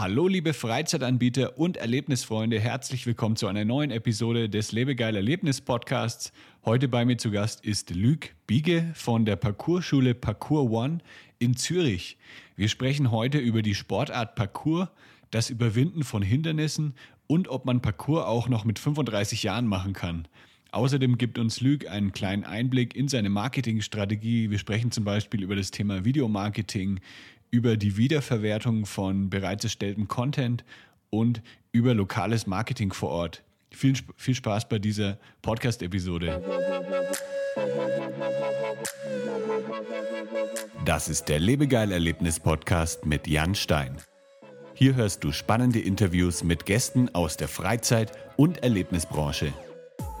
Hallo liebe Freizeitanbieter und Erlebnisfreunde, herzlich willkommen zu einer neuen Episode des Lebegeil Erlebnis Podcasts. Heute bei mir zu Gast ist Luc Biege von der Parcourschule Parcours One in Zürich. Wir sprechen heute über die Sportart Parcours, das Überwinden von Hindernissen und ob man Parcours auch noch mit 35 Jahren machen kann. Außerdem gibt uns Luc einen kleinen Einblick in seine Marketingstrategie. Wir sprechen zum Beispiel über das Thema Videomarketing, über die Wiederverwertung von bereits erstelltem Content und über lokales Marketing vor Ort. Viel, viel Spaß bei dieser Podcast-Episode. Das ist der Lebegeil-Erlebnis-Podcast mit Jan Stein. Hier hörst du spannende Interviews mit Gästen aus der Freizeit- und Erlebnisbranche.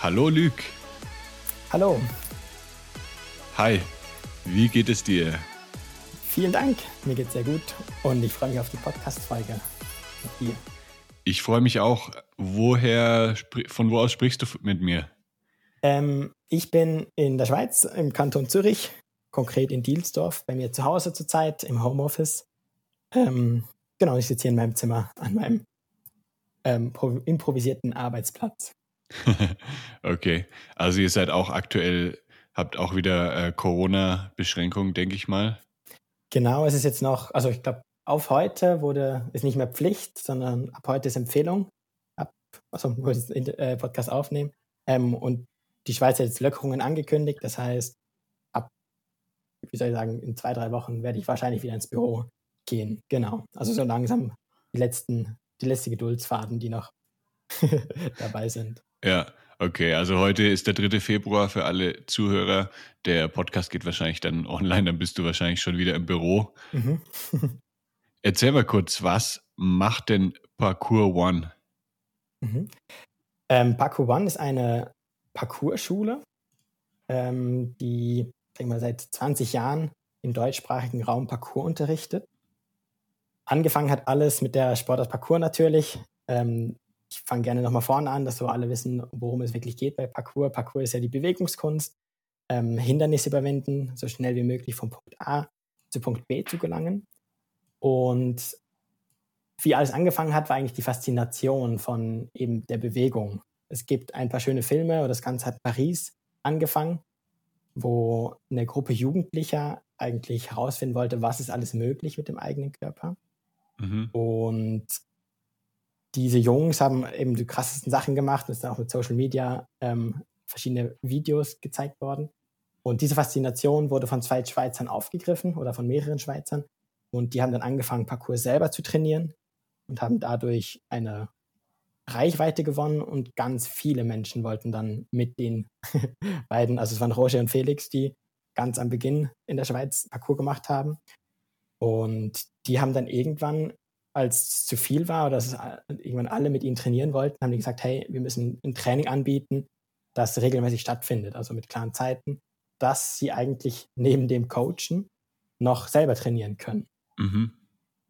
Hallo Luc. Hallo. Hi, wie geht es dir? Vielen Dank, mir geht's sehr gut und ich freue mich auf die Podcast-Folge mit dir. Ich freue mich auch. Woher, von wo aus sprichst du mit mir? Ähm, ich bin in der Schweiz, im Kanton Zürich, konkret in Dielsdorf, bei mir zu Hause zurzeit im Homeoffice. Ähm, genau, ich sitze hier in meinem Zimmer an meinem ähm, improvisierten Arbeitsplatz. okay, also ihr seid auch aktuell, habt auch wieder äh, Corona-Beschränkungen, denke ich mal. Genau, es ist jetzt noch, also ich glaube, auf heute wurde, ist nicht mehr Pflicht, sondern ab heute ist Empfehlung, ab, also wo wir den äh, Podcast aufnehmen. Ähm, und die Schweiz hat jetzt Lockerungen angekündigt, das heißt, ab, wie soll ich sagen, in zwei, drei Wochen werde ich wahrscheinlich wieder ins Büro gehen. Genau, also so langsam die letzten, die letzte Geduldsfaden, die noch dabei sind. Ja, okay. Also heute ist der 3. Februar für alle Zuhörer. Der Podcast geht wahrscheinlich dann online, dann bist du wahrscheinlich schon wieder im Büro. Mhm. Erzähl mal kurz, was macht denn Parkour One? Mhm. Ähm, Parkour One ist eine Parkourschule, ähm, die ich mal, seit 20 Jahren im deutschsprachigen Raum Parkour unterrichtet. Angefangen hat alles mit der Sportart Parkour natürlich. Ähm, ich fange gerne nochmal vorne an, dass wir alle wissen, worum es wirklich geht bei Parkour. Parkour ist ja die Bewegungskunst, ähm, Hindernisse überwinden, so schnell wie möglich von Punkt A zu Punkt B zu gelangen. Und wie alles angefangen hat, war eigentlich die Faszination von eben der Bewegung. Es gibt ein paar schöne Filme, oder das Ganze hat Paris angefangen, wo eine Gruppe Jugendlicher eigentlich herausfinden wollte, was ist alles möglich mit dem eigenen Körper. Mhm. Und diese Jungs haben eben die krassesten Sachen gemacht. Es sind auch mit Social Media ähm, verschiedene Videos gezeigt worden. Und diese Faszination wurde von zwei Schweizern aufgegriffen oder von mehreren Schweizern. Und die haben dann angefangen, Parcours selber zu trainieren und haben dadurch eine Reichweite gewonnen und ganz viele Menschen wollten dann mit den beiden, also es waren Roger und Felix, die ganz am Beginn in der Schweiz Parcours gemacht haben. Und die haben dann irgendwann als es zu viel war oder dass irgendwann alle mit ihnen trainieren wollten, haben die gesagt, hey, wir müssen ein Training anbieten, das regelmäßig stattfindet, also mit klaren Zeiten, dass sie eigentlich neben dem Coachen noch selber trainieren können. Mhm.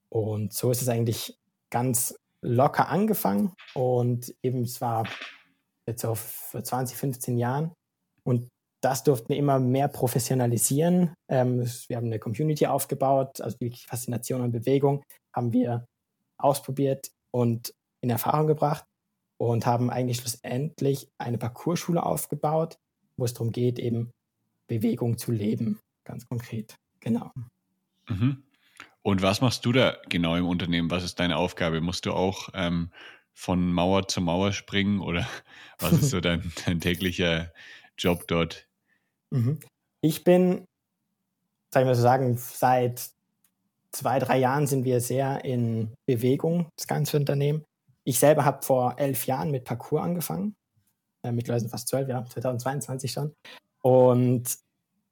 Und so ist es eigentlich ganz locker angefangen und eben es war jetzt so vor 20, 15 Jahren und das durften wir immer mehr professionalisieren. Ähm, wir haben eine Community aufgebaut, also die Faszination und Bewegung haben wir ausprobiert und in Erfahrung gebracht und haben eigentlich schlussendlich eine Parcourschule aufgebaut, wo es darum geht, eben Bewegung zu leben, ganz konkret. Genau. Mhm. Und was machst du da genau im Unternehmen? Was ist deine Aufgabe? Musst du auch ähm, von Mauer zu Mauer springen oder was ist so dein, dein täglicher Job dort? Mhm. Ich bin, sagen wir so sagen, seit zwei, drei Jahren sind wir sehr in Bewegung, das ganze Unternehmen. Ich selber habe vor elf Jahren mit Parcours angefangen. Äh, mittlerweile sind fast zwölf, ja, 2022 schon. Und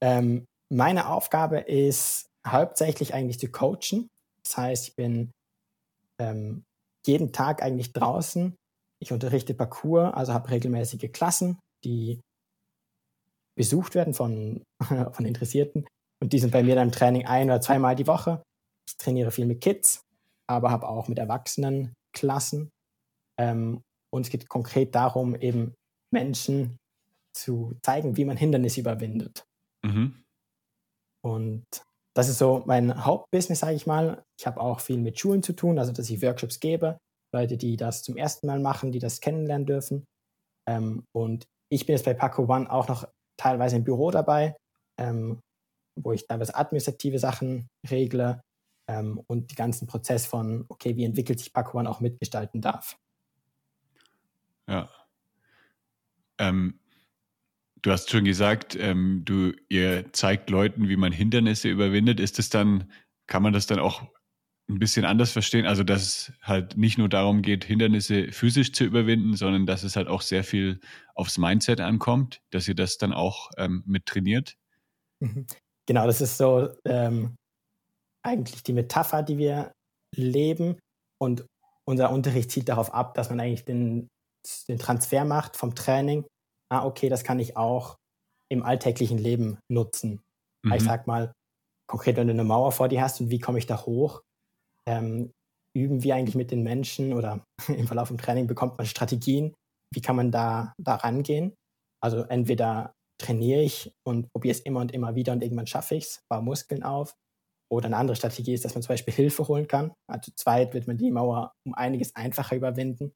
ähm, meine Aufgabe ist hauptsächlich eigentlich zu coachen. Das heißt, ich bin ähm, jeden Tag eigentlich draußen. Ich unterrichte Parcours, also habe regelmäßige Klassen, die besucht werden von, von Interessierten. Und die sind bei mir dann im Training ein oder zweimal die Woche. Ich trainiere viel mit Kids, aber habe auch mit Erwachsenen Klassen. Ähm, und es geht konkret darum, eben Menschen zu zeigen, wie man Hindernisse überwindet. Mhm. Und das ist so mein Hauptbusiness, sage ich mal. Ich habe auch viel mit Schulen zu tun, also dass ich Workshops gebe, Leute, die das zum ersten Mal machen, die das kennenlernen dürfen. Ähm, und ich bin jetzt bei Paco One auch noch teilweise im Büro dabei, ähm, wo ich teilweise administrative Sachen regle ähm, und den ganzen Prozess von, okay, wie entwickelt sich One auch mitgestalten darf. Ja. Ähm, du hast schon gesagt, ähm, du, ihr zeigt Leuten, wie man Hindernisse überwindet. Ist es dann, kann man das dann auch ein bisschen anders verstehen? Also, dass es halt nicht nur darum geht, Hindernisse physisch zu überwinden, sondern dass es halt auch sehr viel aufs Mindset ankommt, dass ihr das dann auch ähm, mit trainiert? Mhm. Genau, das ist so ähm, eigentlich die Metapher, die wir leben. Und unser Unterricht zielt darauf ab, dass man eigentlich den den Transfer macht vom Training, ah, okay, das kann ich auch im alltäglichen Leben nutzen. Mhm. Ich sag mal, konkret, wenn du eine Mauer vor dir hast und wie komme ich da hoch, ähm, üben wir eigentlich mit den Menschen oder im Verlauf im Training bekommt man Strategien, wie kann man da, da rangehen. Also entweder trainiere ich und probiere es immer und immer wieder und irgendwann schaffe ich es, baue Muskeln auf. Oder eine andere Strategie ist, dass man zum Beispiel Hilfe holen kann. Also zweit wird man die Mauer um einiges einfacher überwinden.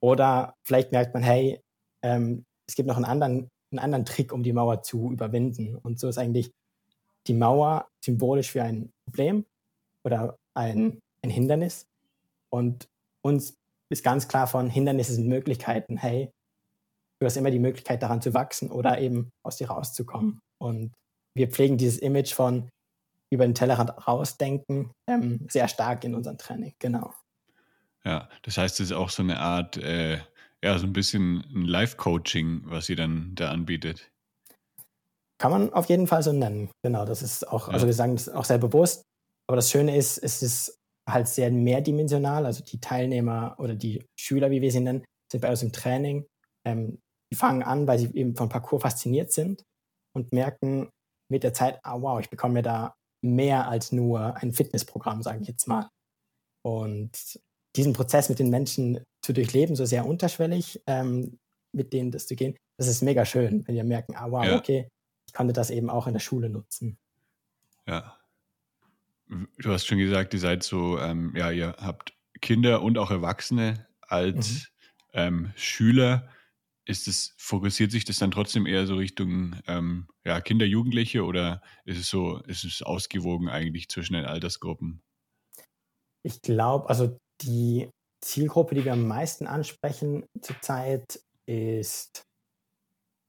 Oder vielleicht merkt man, hey, ähm, es gibt noch einen anderen, einen anderen Trick, um die Mauer zu überwinden. Und so ist eigentlich die Mauer symbolisch für ein Problem oder ein, ein Hindernis. Und uns ist ganz klar von Hindernissen sind Möglichkeiten. Hey, du hast immer die Möglichkeit, daran zu wachsen oder eben aus dir rauszukommen. Und wir pflegen dieses Image von über den Tellerrand rausdenken ähm, sehr stark in unserem Training. Genau. Ja, das heißt, es ist auch so eine Art, äh, ja, so ein bisschen ein Live-Coaching, was sie dann da anbietet. Kann man auf jeden Fall so nennen. Genau, das ist auch, ja. also wir sagen das auch sehr bewusst. Aber das Schöne ist, es ist halt sehr mehrdimensional. Also die Teilnehmer oder die Schüler, wie wir sie nennen, sind bei uns im Training. Ähm, die fangen an, weil sie eben von Parcours fasziniert sind und merken mit der Zeit, ah wow, ich bekomme mir da mehr als nur ein Fitnessprogramm, sage ich jetzt mal. Und diesen Prozess mit den Menschen zu durchleben, so sehr unterschwellig, ähm, mit denen das zu gehen, das ist mega schön, wenn wir merken, ah wow, ja. okay, ich konnte das eben auch in der Schule nutzen. Ja. Du hast schon gesagt, ihr seid so, ähm, ja, ihr habt Kinder und auch Erwachsene als mhm. ähm, Schüler. Ist es, fokussiert sich das dann trotzdem eher so Richtung ähm, ja, Kinder, Jugendliche oder ist es so, ist es ausgewogen eigentlich zwischen den Altersgruppen? Ich glaube, also die Zielgruppe, die wir am meisten ansprechen zurzeit, ist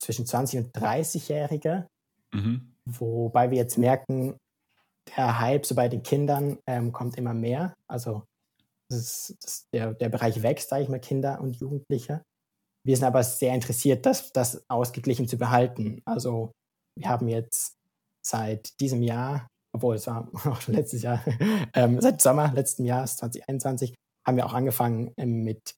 zwischen 20 und 30-Jährige, mhm. wobei wir jetzt merken, der Hype so bei den Kindern ähm, kommt immer mehr. Also das das, der, der Bereich wächst, sage ich mal, Kinder und Jugendliche. Wir sind aber sehr interessiert, das, das ausgeglichen zu behalten. Also wir haben jetzt seit diesem Jahr obwohl es war auch schon letztes Jahr, ähm, seit Sommer letzten Jahres 2021, haben wir auch angefangen ähm, mit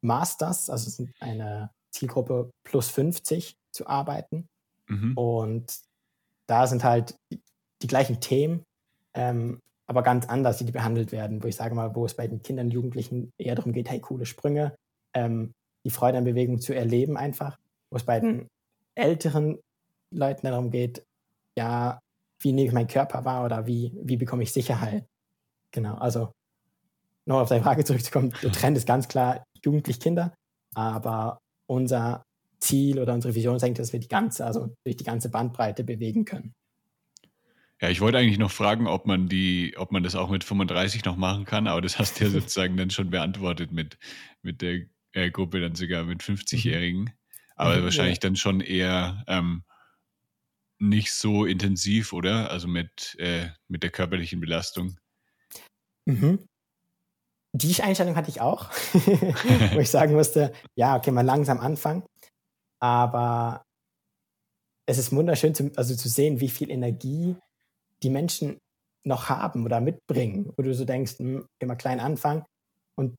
Masters, also eine Zielgruppe plus 50 zu arbeiten. Mhm. Und da sind halt die, die gleichen Themen, ähm, aber ganz anders, die behandelt werden, wo ich sage mal, wo es bei den Kindern und Jugendlichen eher darum geht, hey, coole Sprünge, ähm, die Freude an Bewegung zu erleben einfach, wo es bei den älteren Leuten darum geht, ja, wie nehme ich meinen Körper wahr oder wie, wie bekomme ich Sicherheit? Genau, also noch auf deine Frage zurückzukommen, der Trend ist ganz klar jugendlich Kinder, aber unser Ziel oder unsere Vision ist eigentlich, dass wir die ganze, also durch die ganze Bandbreite bewegen können. Ja, ich wollte eigentlich noch fragen, ob man die, ob man das auch mit 35 noch machen kann, aber das hast du ja sozusagen dann schon beantwortet mit, mit der äh, Gruppe dann sogar mit 50-Jährigen. Mhm. Aber mhm, wahrscheinlich ja. dann schon eher ähm, nicht so intensiv, oder? Also mit, äh, mit der körperlichen Belastung. Mhm. Die Einstellung hatte ich auch, wo ich sagen musste, ja, okay, mal langsam anfangen. Aber es ist wunderschön zu, also zu sehen, wie viel Energie die Menschen noch haben oder mitbringen, wo du so denkst, hm, immer klein anfangen und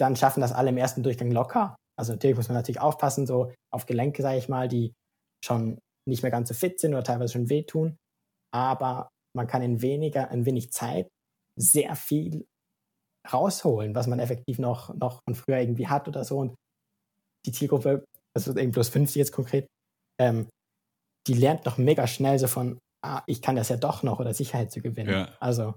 dann schaffen das alle im ersten Durchgang locker. Also natürlich muss man natürlich aufpassen, so auf Gelenke, sage ich mal, die schon nicht mehr ganz so fit sind oder teilweise schon wehtun. Aber man kann in weniger, in wenig Zeit sehr viel rausholen, was man effektiv noch, noch von früher irgendwie hat oder so. Und die Zielgruppe, also eben plus 50 jetzt konkret, ähm, die lernt noch mega schnell so von, ah, ich kann das ja doch noch oder Sicherheit zu gewinnen. Ja. Also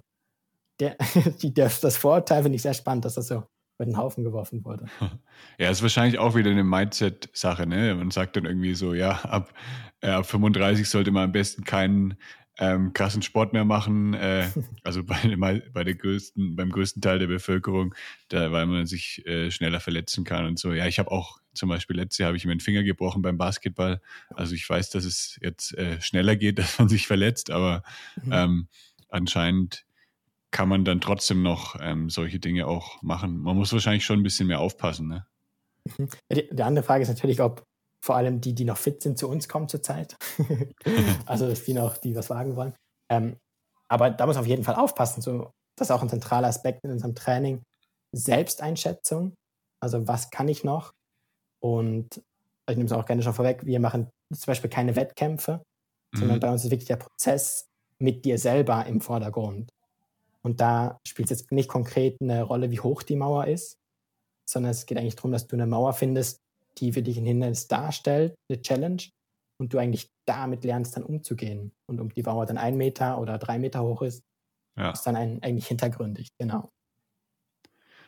der, die, der, das Vorurteil finde ich sehr spannend, dass das so über den Haufen geworfen wurde. Ja, ist wahrscheinlich auch wieder eine Mindset-Sache, ne? Man sagt dann irgendwie so, ja, ab, äh, ab 35 sollte man am besten keinen ähm, krassen Sport mehr machen, äh, also bei, bei der größten, beim größten Teil der Bevölkerung, da, weil man sich äh, schneller verletzen kann und so. Ja, ich habe auch zum Beispiel letztes Jahr habe ich mir den Finger gebrochen beim Basketball. Also ich weiß, dass es jetzt äh, schneller geht, dass man sich verletzt, aber mhm. ähm, anscheinend kann man dann trotzdem noch ähm, solche Dinge auch machen. Man muss wahrscheinlich schon ein bisschen mehr aufpassen. Ne? Mhm. Die, die andere Frage ist natürlich, ob vor allem die, die noch fit sind, zu uns kommen zurzeit. also dass die noch, die was wagen wollen. Ähm, aber da muss man auf jeden Fall aufpassen. So, das ist auch ein zentraler Aspekt in unserem Training. Selbsteinschätzung. Also was kann ich noch? Und ich nehme es auch gerne schon vorweg, wir machen zum Beispiel keine Wettkämpfe, mhm. sondern bei uns ist wirklich der Prozess mit dir selber im Vordergrund. Und da spielt es jetzt nicht konkret eine Rolle, wie hoch die Mauer ist, sondern es geht eigentlich darum, dass du eine Mauer findest, die für dich ein Hindernis darstellt, eine Challenge, und du eigentlich damit lernst, dann umzugehen. Und ob die Mauer dann ein Meter oder drei Meter hoch ist, ja. ist dann ein, eigentlich hintergründig, genau.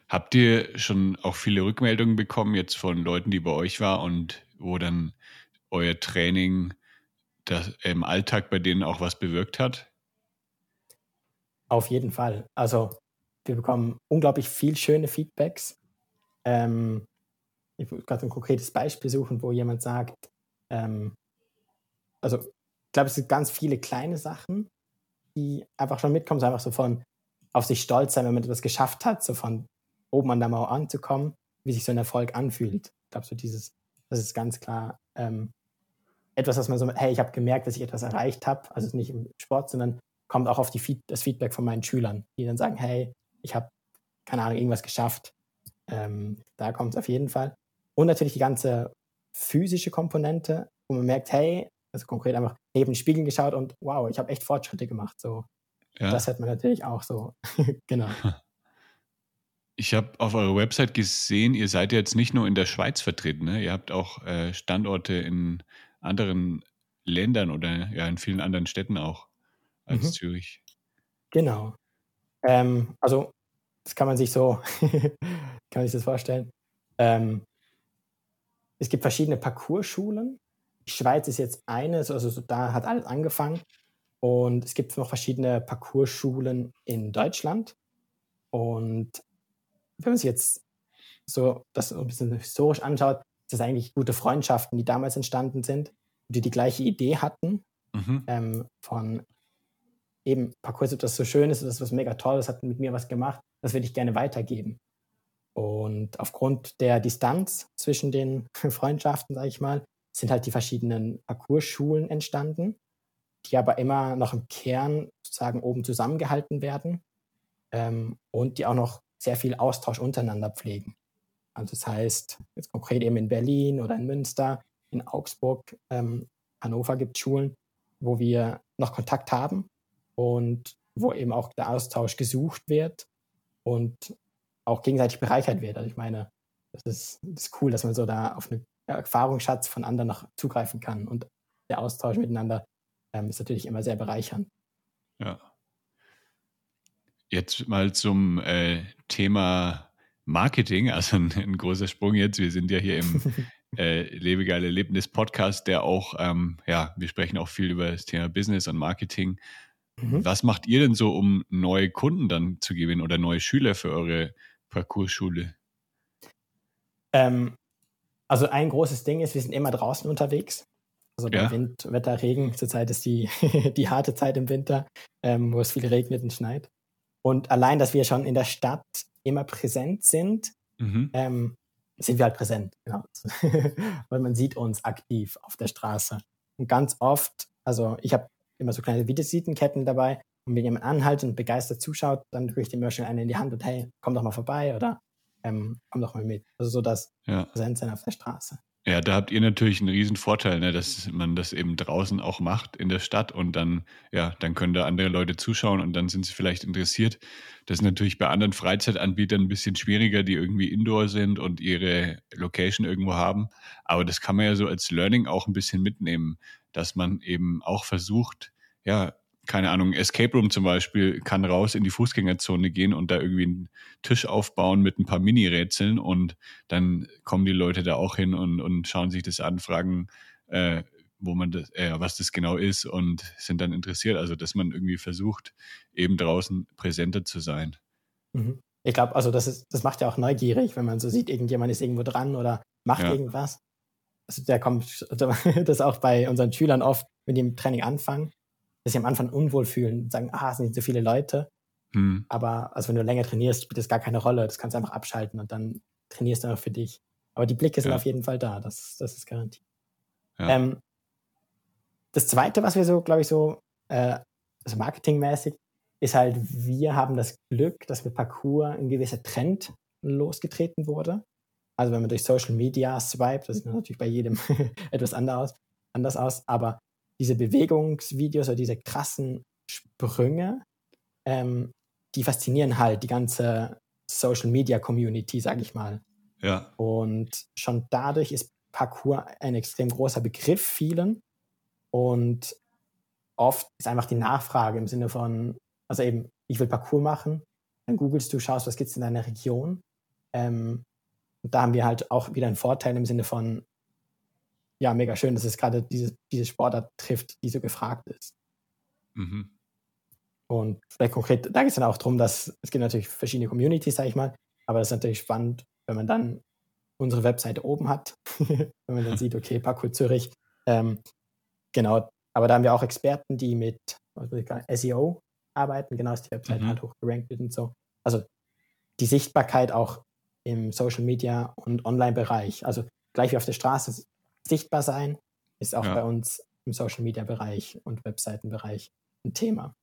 Habt ihr schon auch viele Rückmeldungen bekommen jetzt von Leuten, die bei euch waren und wo dann euer Training das, im Alltag bei denen auch was bewirkt hat? Auf jeden Fall. Also wir bekommen unglaublich viel schöne Feedbacks. Ähm, ich will gerade ein konkretes Beispiel suchen, wo jemand sagt, ähm, also ich glaube, es sind ganz viele kleine Sachen, die einfach schon mitkommen, so einfach so von auf sich stolz sein, wenn man etwas geschafft hat, so von oben an der Mauer anzukommen, wie sich so ein Erfolg anfühlt. Ich glaube, so dieses, das ist ganz klar ähm, etwas, was man so, hey, ich habe gemerkt, dass ich etwas erreicht habe, also nicht im Sport, sondern kommt auch auf die, das Feedback von meinen Schülern, die dann sagen, hey, ich habe, keine Ahnung, irgendwas geschafft. Ähm, da kommt es auf jeden Fall. Und natürlich die ganze physische Komponente, wo man merkt, hey, also konkret einfach neben den Spiegel geschaut und wow, ich habe echt Fortschritte gemacht. So, ja. das hat man natürlich auch so. genau. Ich habe auf eurer Website gesehen, ihr seid jetzt nicht nur in der Schweiz vertreten, ne? ihr habt auch äh, Standorte in anderen Ländern oder ja in vielen anderen Städten auch als mhm. Zürich. Genau. Ähm, also, das kann man sich so, kann sich das vorstellen. Ähm, es gibt verschiedene Parcoursschulen. Die Schweiz ist jetzt eine, also so, da hat alles angefangen. Und es gibt noch verschiedene Parcoursschulen in Deutschland. Und wenn man sich jetzt so das ein bisschen historisch anschaut, ist das eigentlich gute Freundschaften, die damals entstanden sind, die die gleiche Idee hatten mhm. ähm, von eben Parcours, das so schön ist, das ist was mega toll, das hat mit mir was gemacht, das würde ich gerne weitergeben. Und aufgrund der Distanz zwischen den Freundschaften, sage ich mal, sind halt die verschiedenen Parcoursschulen entstanden, die aber immer noch im Kern sozusagen oben zusammengehalten werden ähm, und die auch noch sehr viel Austausch untereinander pflegen. Also das heißt, jetzt konkret eben in Berlin oder in Münster, in Augsburg, ähm, Hannover gibt es Schulen, wo wir noch Kontakt haben und wo eben auch der Austausch gesucht wird und auch gegenseitig bereichert wird. Also ich meine, das ist, das ist cool, dass man so da auf einen Erfahrungsschatz von anderen noch zugreifen kann und der Austausch miteinander ähm, ist natürlich immer sehr bereichernd. Ja. Jetzt mal zum äh, Thema Marketing, also ein, ein, großer Sprung jetzt. Wir sind ja hier im äh, Lebegeil Erlebnis Podcast, der auch, ähm, ja, wir sprechen auch viel über das Thema Business und Marketing. Mhm. Was macht ihr denn so, um neue Kunden dann zu gewinnen oder neue Schüler für eure Parcours-Schule? Ähm, also ein großes Ding ist, wir sind immer draußen unterwegs. Also bei ja. Wind, Wetter, Regen. Zurzeit ist die, die harte Zeit im Winter, ähm, wo es viel regnet und schneit. Und allein, dass wir schon in der Stadt immer präsent sind, mhm. ähm, sind wir halt präsent. Genau. Weil man sieht uns aktiv auf der Straße. Und ganz oft, also ich habe immer so kleine Visitenketten dabei. Und wenn jemand anhaltet und begeistert zuschaut, dann drücke ich dem schnell eine in die Hand und hey, komm doch mal vorbei oder ähm, komm doch mal mit. Also so das Ja. Präsent sein auf der Straße. Ja, da habt ihr natürlich einen riesen Vorteil, ne, dass man das eben draußen auch macht in der Stadt und dann, ja, dann können da andere Leute zuschauen und dann sind sie vielleicht interessiert. Das ist natürlich bei anderen Freizeitanbietern ein bisschen schwieriger, die irgendwie indoor sind und ihre Location irgendwo haben. Aber das kann man ja so als Learning auch ein bisschen mitnehmen, dass man eben auch versucht, ja, keine Ahnung, Escape Room zum Beispiel kann raus in die Fußgängerzone gehen und da irgendwie einen Tisch aufbauen mit ein paar Mini-Rätseln und dann kommen die Leute da auch hin und, und schauen sich das an, fragen, äh, wo man das, äh, was das genau ist und sind dann interessiert. Also, dass man irgendwie versucht, eben draußen präsenter zu sein. Mhm. Ich glaube, also das ist, das macht ja auch neugierig, wenn man so sieht, irgendjemand ist irgendwo dran oder macht Ja. irgendwas. Also der kommt, das auch bei unseren Schülern oft, wenn die im Training anfangen, dass sie am Anfang unwohl fühlen und sagen, ah, es sind nicht so viele Leute. Hm. Aber also wenn du länger trainierst, spielt das gar keine Rolle. Das kannst du einfach abschalten und dann trainierst du einfach für dich. Aber die Blicke sind Ja. auf jeden Fall da. Das, das ist garantiert. Ja. Ähm, das zweite, was wir so, glaube ich, so äh, also marketingmäßig, ist halt, wir haben das Glück, dass mit Parcours ein gewisser Trend losgetreten wurde. Also wenn man durch Social Media swiped, das sieht natürlich bei jedem etwas anders aus, anders aus, aber diese Bewegungsvideos oder diese krassen Sprünge, ähm, die faszinieren halt die ganze Social Media Community, sage ich mal. Ja, Und schon dadurch ist Parkour ein extrem großer Begriff vielen. Und oft ist einfach die Nachfrage im Sinne von, also eben, ich will Parkour machen, dann googelst du, schaust, was gibt es in deiner Region. Ähm, und da haben wir halt auch wieder einen Vorteil im Sinne von, ja, mega schön, dass es gerade diese, diese Sportart trifft, die so gefragt ist. mhm. Und vielleicht konkret, da geht es dann auch darum, dass es gibt natürlich verschiedene Communities, sage ich mal, aber es ist natürlich spannend, wenn man dann unsere Webseite oben hat, wenn man dann sieht, okay, Parkour Zürich, ähm, genau, aber da haben wir auch Experten, die mit SEO arbeiten, genau, dass die Webseite Mhm. halt hochgerankt wird und so. Also die Sichtbarkeit auch im Social Media und Online-Bereich, also gleich wie auf der Straße sichtbar sein, ist auch Ja. bei uns im Social Media Bereich und Webseitenbereich ein Thema.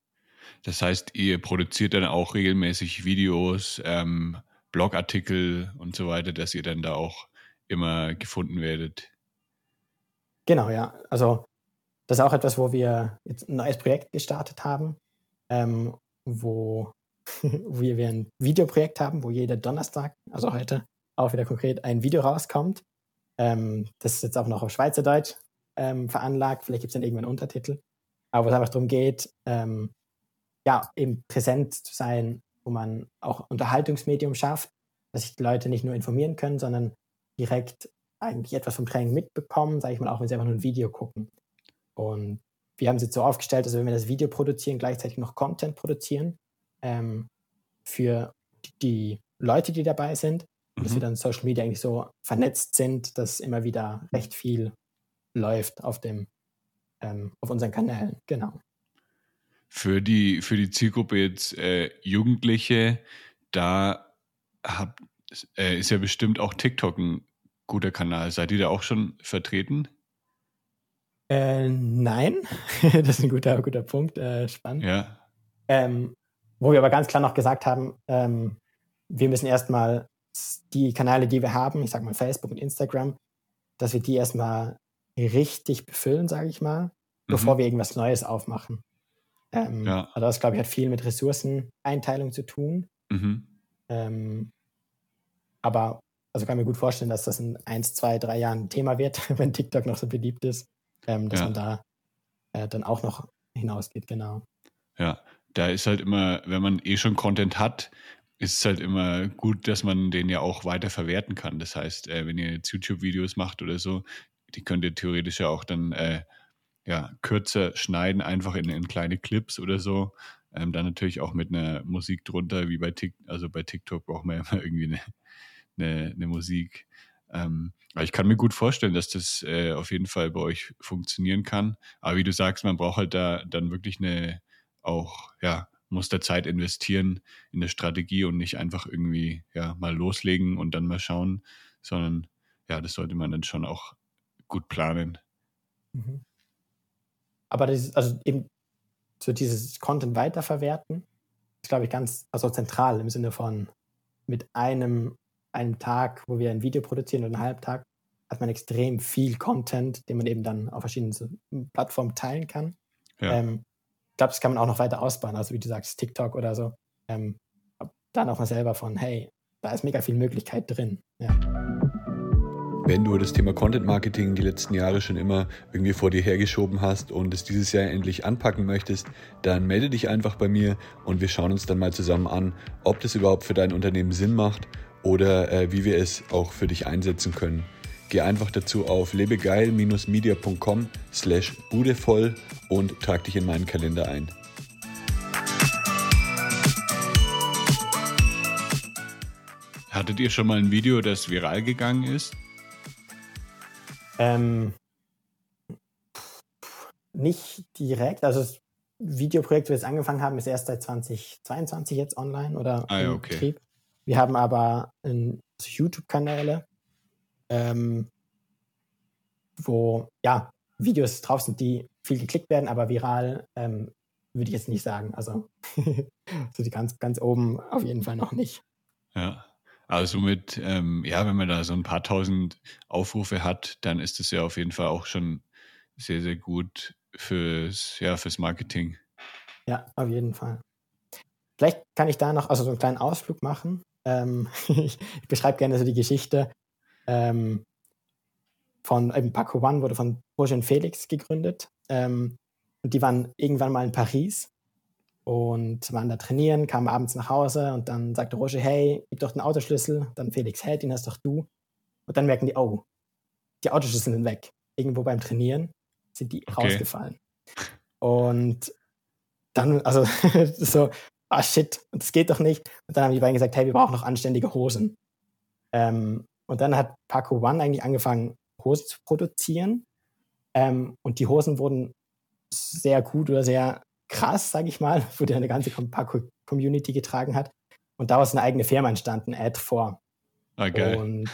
Das heißt, ihr produziert dann auch regelmäßig Videos, ähm, Blogartikel und so weiter, dass ihr dann da auch immer gefunden werdet. Genau, ja. Also das ist auch etwas, wo wir jetzt ein neues Projekt gestartet haben, ähm, wo wir, wir ein Videoprojekt haben, wo jeder Donnerstag, also heute, auch wieder konkret ein Video rauskommt. Ähm, das ist jetzt auch noch auf Schweizerdeutsch ähm, veranlagt. Vielleicht gibt es dann irgendwann einen Untertitel. Aber wo es einfach darum geht, ähm, ja, eben präsent zu sein, wo man auch Unterhaltungsmedium schafft, dass sich die Leute nicht nur informieren können, sondern direkt eigentlich etwas vom Training mitbekommen, sage ich mal, auch wenn sie einfach nur ein Video gucken. Und wir haben es jetzt so aufgestellt, dass wenn wir das Video produzieren, gleichzeitig noch Content produzieren ähm, für die Leute, die dabei sind, dass wir Mhm. dann Social Media eigentlich so vernetzt sind, dass immer wieder recht viel läuft auf dem ähm, auf unseren Kanälen. Genau. Für die, für die Zielgruppe jetzt äh, Jugendliche, da habt, äh, ist ja bestimmt auch TikTok ein guter Kanal. Seid ihr da auch schon vertreten? Äh, nein, das ist ein guter, guter Punkt, äh, spannend. Ja. Ähm, wo wir aber ganz klar noch gesagt haben, ähm, wir müssen erstmal die Kanäle, die wir haben, ich sag mal Facebook und Instagram, dass wir die erstmal richtig befüllen, sage ich mal, bevor Mhm. wir irgendwas Neues aufmachen. Ähm, Ja. Also das, glaube ich, hat viel mit Ressourceneinteilung zu tun. Mhm. Ähm, aber also kann mir gut vorstellen, dass das in eins, zwei, drei Jahren ein Thema wird, wenn TikTok noch so beliebt ist, ähm, dass Ja. man da äh, dann auch noch hinausgeht, genau. Ja, da ist halt immer, wenn man eh schon Content hat, ist halt immer gut, dass man den ja auch weiter verwerten kann. Das heißt, äh, wenn ihr jetzt YouTube-Videos macht oder so, die könnt ihr theoretisch ja auch dann äh, ja, kürzer schneiden, einfach in, in kleine Clips oder so. Ähm, dann natürlich auch mit einer Musik drunter, wie bei TikTok. Also bei TikTok braucht man ja immer irgendwie eine, eine, eine Musik. Ähm, aber ich kann mir gut vorstellen, dass das äh, auf jeden Fall bei euch funktionieren kann. Aber wie du sagst, man braucht halt da dann wirklich eine, auch, ja, muss da Zeit investieren in der Strategie und nicht einfach irgendwie, ja, mal loslegen und dann mal schauen, sondern ja, das sollte man dann schon auch gut planen. Mhm. Aber das ist, also eben so dieses Content weiterverwerten, ist, glaube ich, ganz also zentral im Sinne von mit einem einem Tag, wo wir ein Video produzieren oder einen halben Tag, hat man extrem viel Content, den man eben dann auf verschiedenen Plattformen teilen kann. Ja. Ähm, glaube, das kann man auch noch weiter ausbauen. Also wie du sagst, TikTok oder so. Ähm, dann auch mal selber von, hey, da ist mega viel Möglichkeit drin. Ja. Wenn du das Thema Content Marketing die letzten Jahre schon immer irgendwie vor dir hergeschoben hast und es dieses Jahr endlich anpacken möchtest, dann melde dich einfach bei mir und wir schauen uns dann mal zusammen an, ob das überhaupt für dein Unternehmen Sinn macht oder äh, wie wir es auch für dich einsetzen können. Geh einfach dazu auf lebegeil-media.com slash budevoll und trag dich in meinen Kalender ein. Hattet ihr schon mal ein Video, das viral gegangen ist? Ähm, nicht direkt. Also das Videoprojekt, das wir jetzt angefangen haben, ist erst seit 2022 jetzt online oder ah, ja, okay. Betrieb. Wir haben aber also YouTube-Kanäle, ähm, wo ja Videos drauf sind, die viel geklickt werden, aber viral ähm, würde ich jetzt nicht sagen. Also so die ganz, ganz oben auf jeden Fall noch nicht. Ja. Also mit, ähm, ja, wenn man da so ein paar tausend Aufrufe hat, dann ist das ja auf jeden Fall auch schon sehr, sehr gut fürs, ja, fürs Marketing. Ja, auf jeden Fall. Vielleicht kann ich da noch also so einen kleinen Ausflug machen. Ähm, ich, ich beschreibe gerne so die Geschichte ähm, von eben Paco One wurde von Roger und Felix gegründet. Ähm, und die waren irgendwann mal in Paris und waren da trainieren, kamen abends nach Hause und dann sagte Roger, hey, gib doch den Autoschlüssel. Dann Felix, hey, den hast doch du. Und dann merken die, oh, die Autoschlüssel sind weg. Irgendwo beim Trainieren sind die okay. rausgefallen. Und dann, also so, ah shit, das geht doch nicht. Und dann haben die beiden gesagt, hey, wir brauchen noch anständige Hosen. Ähm, und dann hat Paco One eigentlich angefangen, Hosen zu produzieren. Ähm, und die Hosen wurden sehr gut oder sehr krass, sage ich mal, wo der eine ganze Paco-Community getragen hat. Und daraus ist eine eigene Firma entstanden, Ad4. Ah, geil. Und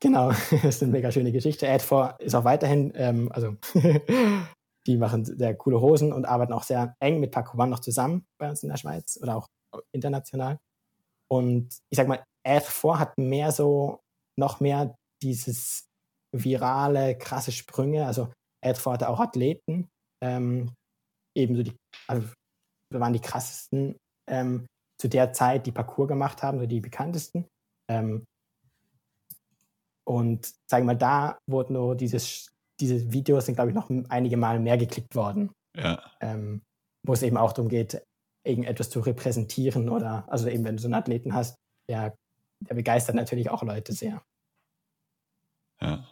genau, das ist eine mega schöne Geschichte. Ad4 ist auch weiterhin, ähm, also die machen sehr coole Hosen und arbeiten auch sehr eng mit Paco One noch zusammen bei uns in der Schweiz oder auch international. Und ich sag mal, Ad4 hat mehr so, noch mehr dieses virale, krasse Sprünge. Also Ad4 hatte auch Athleten, ähm, ebenso die, also waren die krassesten ähm, zu der Zeit, die Parcours gemacht haben, so die bekanntesten. Ähm, und sagen wir mal, da wurden nur dieses, diese Videos sind, glaube ich, noch einige Mal mehr geklickt worden. Ja. Ähm, wo es eben auch darum geht, irgendetwas zu repräsentieren oder, also eben, wenn du so einen Athleten hast, der, der begeistert natürlich auch Leute sehr. Ja.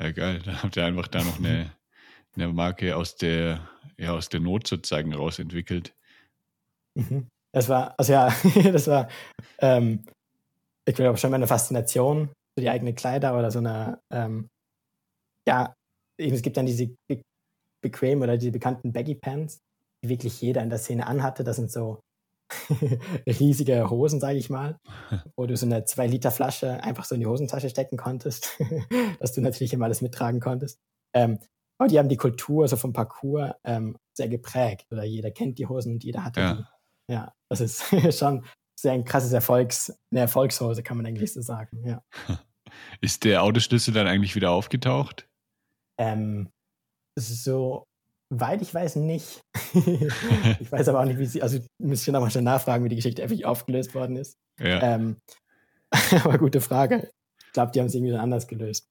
Ja, geil. Da habt ihr einfach da noch eine, eine Marke aus der, ja, aus der Not sozusagen rausentwickelt. Mhm. Das war, also ja, das war, ähm, ich glaube schon mal eine Faszination für die eigenen Kleider oder so eine, ähm, ja, eben, es gibt dann diese be bequem oder diese bekannten Baggy Pants, die wirklich jeder in der Szene anhatte. Das sind so riesige Hosen, sage ich mal, wo du so eine 2-Liter-Flasche einfach so in die Hosentasche stecken konntest, dass du natürlich immer alles mittragen konntest. Ähm, aber die haben die Kultur so vom Parcours ähm, sehr geprägt. Oder jeder kennt die Hosen und jeder hat ja. die. Ja, das ist schon sehr ein krasses Erfolgs, eine Erfolgshose, kann man eigentlich so sagen. Ja. Ist der Autoschlüssel dann eigentlich wieder aufgetaucht? Ähm, so weit ich weiß nicht. ich weiß aber auch nicht, wie sie, also müsste ich nochmal schnell nachfragen, wie die Geschichte effektiv aufgelöst worden ist. Ja. Ähm, aber gute Frage. Ich glaube, die haben es irgendwie dann anders gelöst.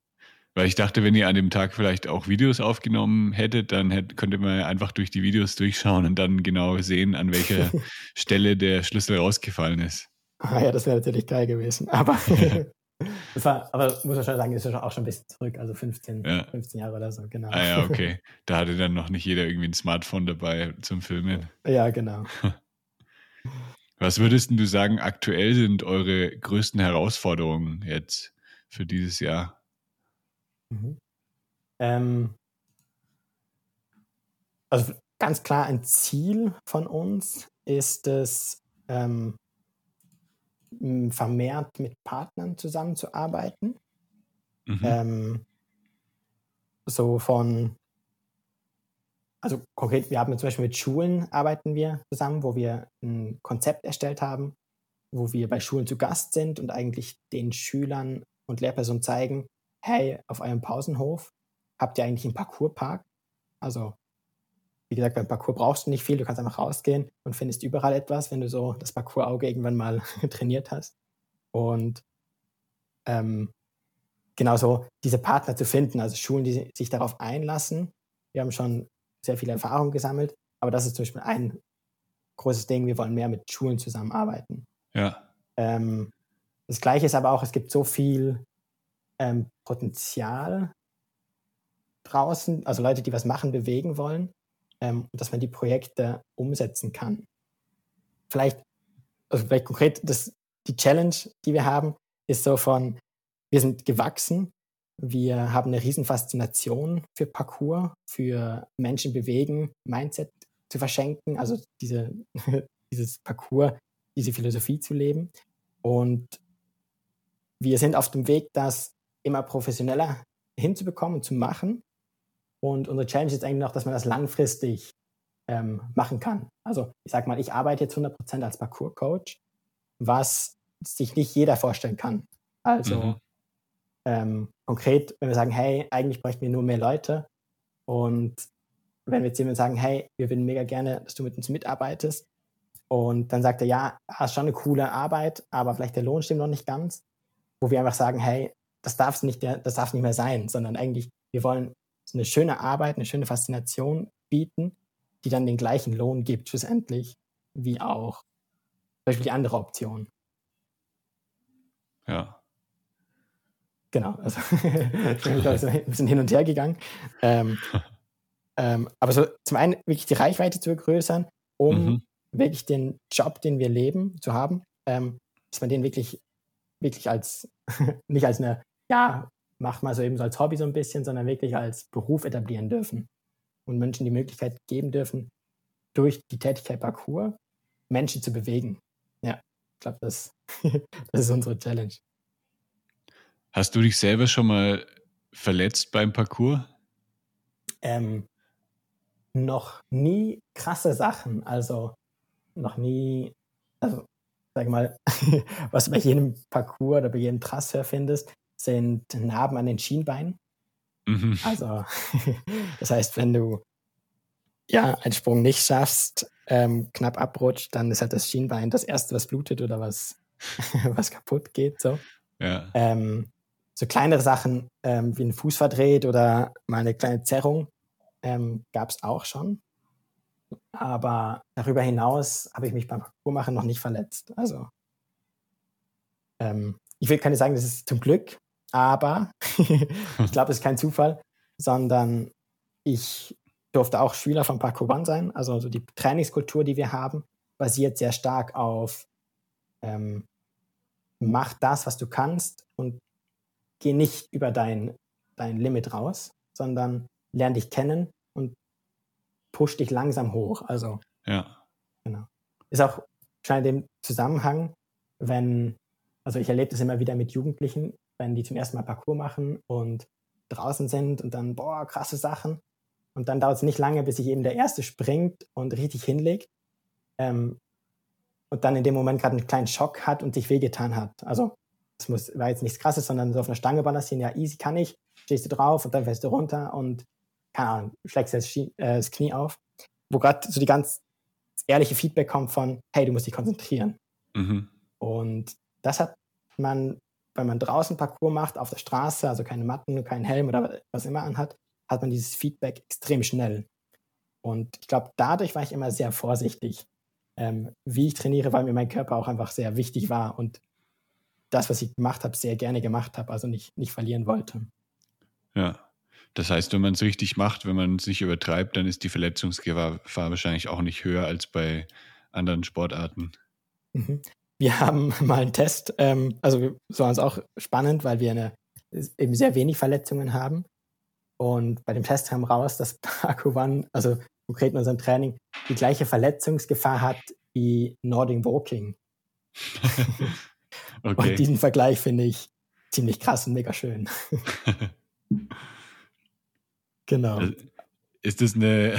Weil ich dachte, wenn ihr an dem Tag vielleicht auch Videos aufgenommen hättet, dann hätte, könnte man einfach durch die Videos durchschauen und dann genau sehen, an welcher Stelle der Schlüssel rausgefallen ist. Ah ja, das wäre natürlich geil gewesen. Aber, das war, aber muss man schon sagen, ist auch schon ein bisschen zurück, also 15, ja. 15 Jahre oder so, genau. Ah ja, okay. Da hatte dann noch nicht jeder irgendwie ein Smartphone dabei zum Filmen. Ja, genau. Was würdest du sagen, aktuell sind eure größten Herausforderungen jetzt für dieses Jahr? Mhm. Ähm, also ganz klar ein Ziel von uns ist es, ähm, vermehrt mit Partnern zusammenzuarbeiten. Mhm. Ähm, so von, also konkret, wir haben zum Beispiel mit Schulen arbeiten wir zusammen, wo wir ein Konzept erstellt haben, wo wir bei Schulen zu Gast sind und eigentlich den Schülern und Lehrpersonen zeigen, hey, auf eurem Pausenhof habt ihr eigentlich einen Parcourspark. Also, wie gesagt, beim Parcours brauchst du nicht viel, du kannst einfach rausgehen und findest überall etwas, wenn du so das Parcoursauge irgendwann mal trainiert hast. Und ähm, genauso diese Partner zu finden, also Schulen, die sich darauf einlassen. Wir haben schon sehr viel Erfahrung gesammelt, aber das ist zum Beispiel ein großes Ding, wir wollen mehr mit Schulen zusammenarbeiten. Ja. Ähm, das Gleiche ist aber auch, es gibt so viel ähm, Potenzial draußen, also Leute, die was machen, bewegen wollen, ähm, dass man die Projekte umsetzen kann. Vielleicht, also vielleicht konkret, das, die Challenge, die wir haben, ist so von, wir sind gewachsen, wir haben eine riesen Faszination für Parcours, für Menschen bewegen, Mindset zu verschenken, also diese, dieses Parcours, diese Philosophie zu leben. Und wir sind auf dem Weg, das immer professioneller hinzubekommen und zu machen. Und unsere Challenge ist eigentlich noch, dass man das langfristig ähm, machen kann. Also ich sage mal, ich arbeite jetzt 100% als Parcours-Coach, was sich nicht jeder vorstellen kann. Also mhm. ähm, konkret, wenn wir sagen, hey, eigentlich bräuchten wir nur mehr Leute und wenn wir jetzt jemand sagen, hey, wir würden mega gerne, dass du mit uns mitarbeitest und dann sagt er, ja, hast schon eine coole Arbeit, aber vielleicht der Lohn stimmt noch nicht ganz, wo wir einfach sagen, hey, das darf nicht, das darf nicht mehr sein, sondern eigentlich, wir wollen eine schöne Arbeit, eine schöne Faszination bieten, die dann den gleichen Lohn gibt, schlussendlich, wie auch zum Beispiel die andere Option. Ja. Genau, also ich bin so ein bisschen hin und her gegangen. Ähm, ähm, aber so zum einen wirklich die Reichweite zu vergrößern, um mhm. wirklich den Job, den wir leben, zu haben, ähm, dass man den wirklich, wirklich als, nicht als eine, ja, macht mal so eben so als Hobby so ein bisschen, sondern wirklich als Beruf etablieren dürfen und Menschen die Möglichkeit geben dürfen, durch die Tätigkeit Parcours Menschen zu bewegen. Ja, ich glaube, das, das ist unsere Challenge. Hast du dich selber schon mal verletzt beim Parcours? Ähm, noch nie krasse Sachen. Also noch nie, also sag mal, was du bei jedem Parcours oder bei jedem Transfer findest, sind Narben an den Schienbeinen. Mhm. Also, das heißt, wenn du ja einen Sprung nicht schaffst, ähm, knapp abrutscht, dann ist halt das Schienbein das erste, was blutet oder was, was kaputt geht. So. Ja. Ähm, so kleinere Sachen ähm, wie ein Fuß verdreht oder mal eine kleine Zerrung ähm, gab es auch schon. Aber darüber hinaus habe ich mich beim Parkourmachen noch nicht verletzt. Also ähm, ich will keine sagen, das ist zum Glück, aber ich glaube, es ist kein Zufall, sondern ich durfte auch Schüler von Parkour One sein. Also, also die Trainingskultur, die wir haben, basiert sehr stark auf ähm, mach das, was du kannst und geh nicht über dein, dein Limit raus, sondern lern dich kennen und push dich langsam hoch. Also, ja. Genau. Ist auch scheint im Zusammenhang, wenn, also ich erlebe das immer wieder mit Jugendlichen, wenn die zum ersten Mal Parcours machen und draußen sind und dann, boah, krasse Sachen. Und dann dauert es nicht lange, bis sich eben der Erste springt und richtig hinlegt. Ähm, und dann in dem Moment gerade einen kleinen Schock hat und sich wehgetan hat. Also, das muss, war jetzt nichts Krasses, sondern so auf einer Stange balancieren, ja, easy kann ich, stehst du drauf und dann fällst du runter und keine Ahnung, schlägst das, äh, das Knie auf, wo gerade so die ganz ehrliche Feedback kommt von, hey, du musst dich konzentrieren. Mhm. Und das hat man, wenn man draußen Parcours macht, auf der Straße, also keine Matten, keinen Helm oder was immer anhat, hat man dieses Feedback extrem schnell. Und ich glaube, dadurch war ich immer sehr vorsichtig, ähm, wie ich trainiere, weil mir mein Körper auch einfach sehr wichtig war und das, was ich gemacht habe, sehr gerne gemacht habe, also nicht, nicht verlieren wollte. Ja. Das heißt, wenn man es richtig macht, wenn man es nicht übertreibt, dann ist die Verletzungsgefahr wahrscheinlich auch nicht höher als bei anderen Sportarten. Mhm. Wir haben mal einen Test, ähm, also es war uns auch spannend, weil wir eine, eben sehr wenig Verletzungen haben. Und bei dem Test kam raus, dass One, also konkret in unserem Training, die gleiche Verletzungsgefahr hat wie Nordic Walking. okay. Und diesen Vergleich finde ich ziemlich krass und mega schön. Genau. Äh, ist das eine,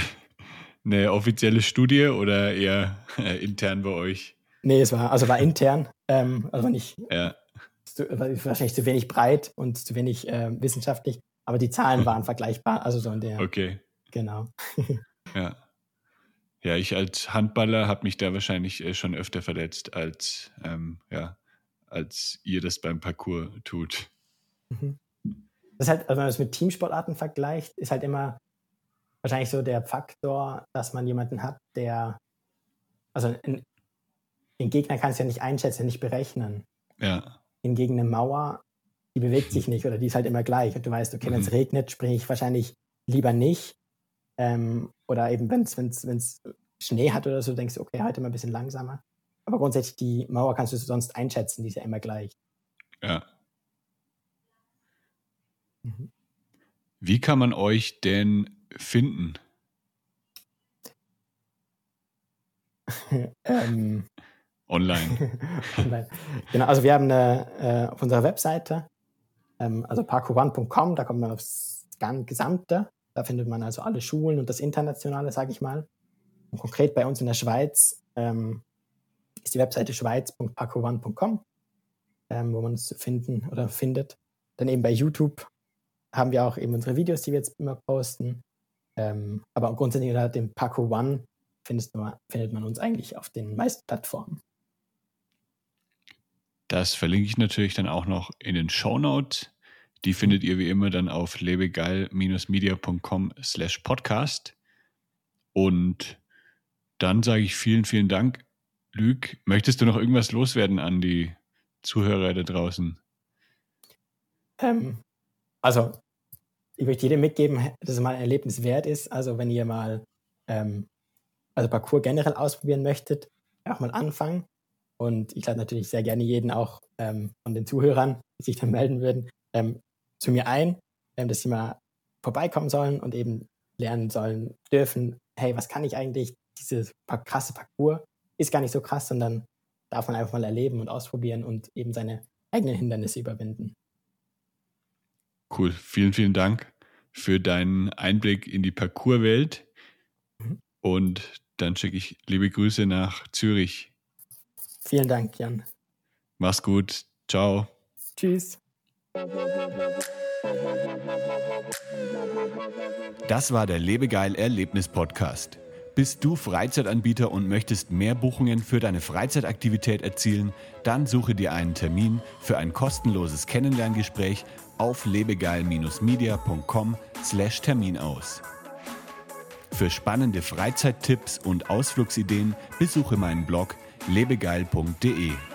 eine offizielle Studie oder eher äh, intern bei euch? Nee, es war, also war intern, ähm, also nicht, Ja. zu, wahrscheinlich zu wenig breit und zu wenig äh, wissenschaftlich, aber die Zahlen waren vergleichbar, also so in der, Okay. genau. Ja. Ja, ich als Handballer habe mich da wahrscheinlich äh, schon öfter verletzt, als, ähm, ja, als ihr das beim Parcours tut. Mhm. Das ist halt, also wenn man es mit Teamsportarten vergleicht, ist halt immer wahrscheinlich so der Faktor, dass man jemanden hat, der, also in, den Gegner kannst du ja nicht einschätzen, nicht berechnen. Ja. Hingegen eine Mauer, die bewegt sich nicht oder die ist halt immer gleich. Und du weißt, okay, wenn es Mhm. regnet, springe ich wahrscheinlich lieber nicht. Ähm, oder eben, wenn es Schnee hat oder so, denkst du, okay, heute mal ein bisschen langsamer. Aber grundsätzlich, die Mauer kannst du sonst einschätzen, die ist ja immer gleich. Ja. Mhm. Wie kann man euch denn finden? ähm, Online. Online. genau, also wir haben eine, äh, auf unserer Webseite, ähm, also parkourone.com, da kommt man aufs Gesamte. Da findet man also alle Schulen und das Internationale, sage ich mal. Und konkret bei uns in der Schweiz ähm, ist die Webseite schweiz.parkourone.com, ähm, wo man uns finden oder findet. Dann eben bei YouTube haben wir auch eben unsere Videos, die wir jetzt immer posten. Ähm, aber grundsätzlich unter dem Parkour One findest du, findet man uns eigentlich auf den meisten Plattformen. Das verlinke ich natürlich dann auch noch in den Shownotes. Die findet ihr wie immer dann auf lebegeil-media.com slash podcast. Und dann sage ich vielen, vielen Dank. Lüg, möchtest du noch irgendwas loswerden an die Zuhörer da draußen? Ähm, also, ich möchte jedem mitgeben, dass es mal ein Erlebnis wert ist. Also, wenn ihr mal ähm, also Parcours generell ausprobieren möchtet, auch mal anfangen. Und ich lade natürlich sehr gerne jeden auch ähm, von den Zuhörern, die sich dann melden würden, ähm, zu mir ein, ähm, dass sie mal vorbeikommen sollen und eben lernen sollen dürfen, hey, was kann ich eigentlich? Dieses krasse Parcours ist gar nicht so krass, sondern darf man einfach mal erleben und ausprobieren und eben seine eigenen Hindernisse überwinden. Cool. Vielen, vielen Dank für deinen Einblick in die Parcourswelt. Mhm. Und dann schicke ich liebe Grüße nach Zürich. Vielen Dank, Jan. Mach's gut. Ciao. Tschüss. Das war der Lebegeil Erlebnis Podcast. Bist du Freizeitanbieter und möchtest mehr Buchungen für deine Freizeitaktivität erzielen? Dann suche dir einen Termin für ein kostenloses Kennenlerngespräch auf lebegeil-media.com/termin aus. Für spannende Freizeittipps und Ausflugsideen besuche meinen Blog lebegeil.de.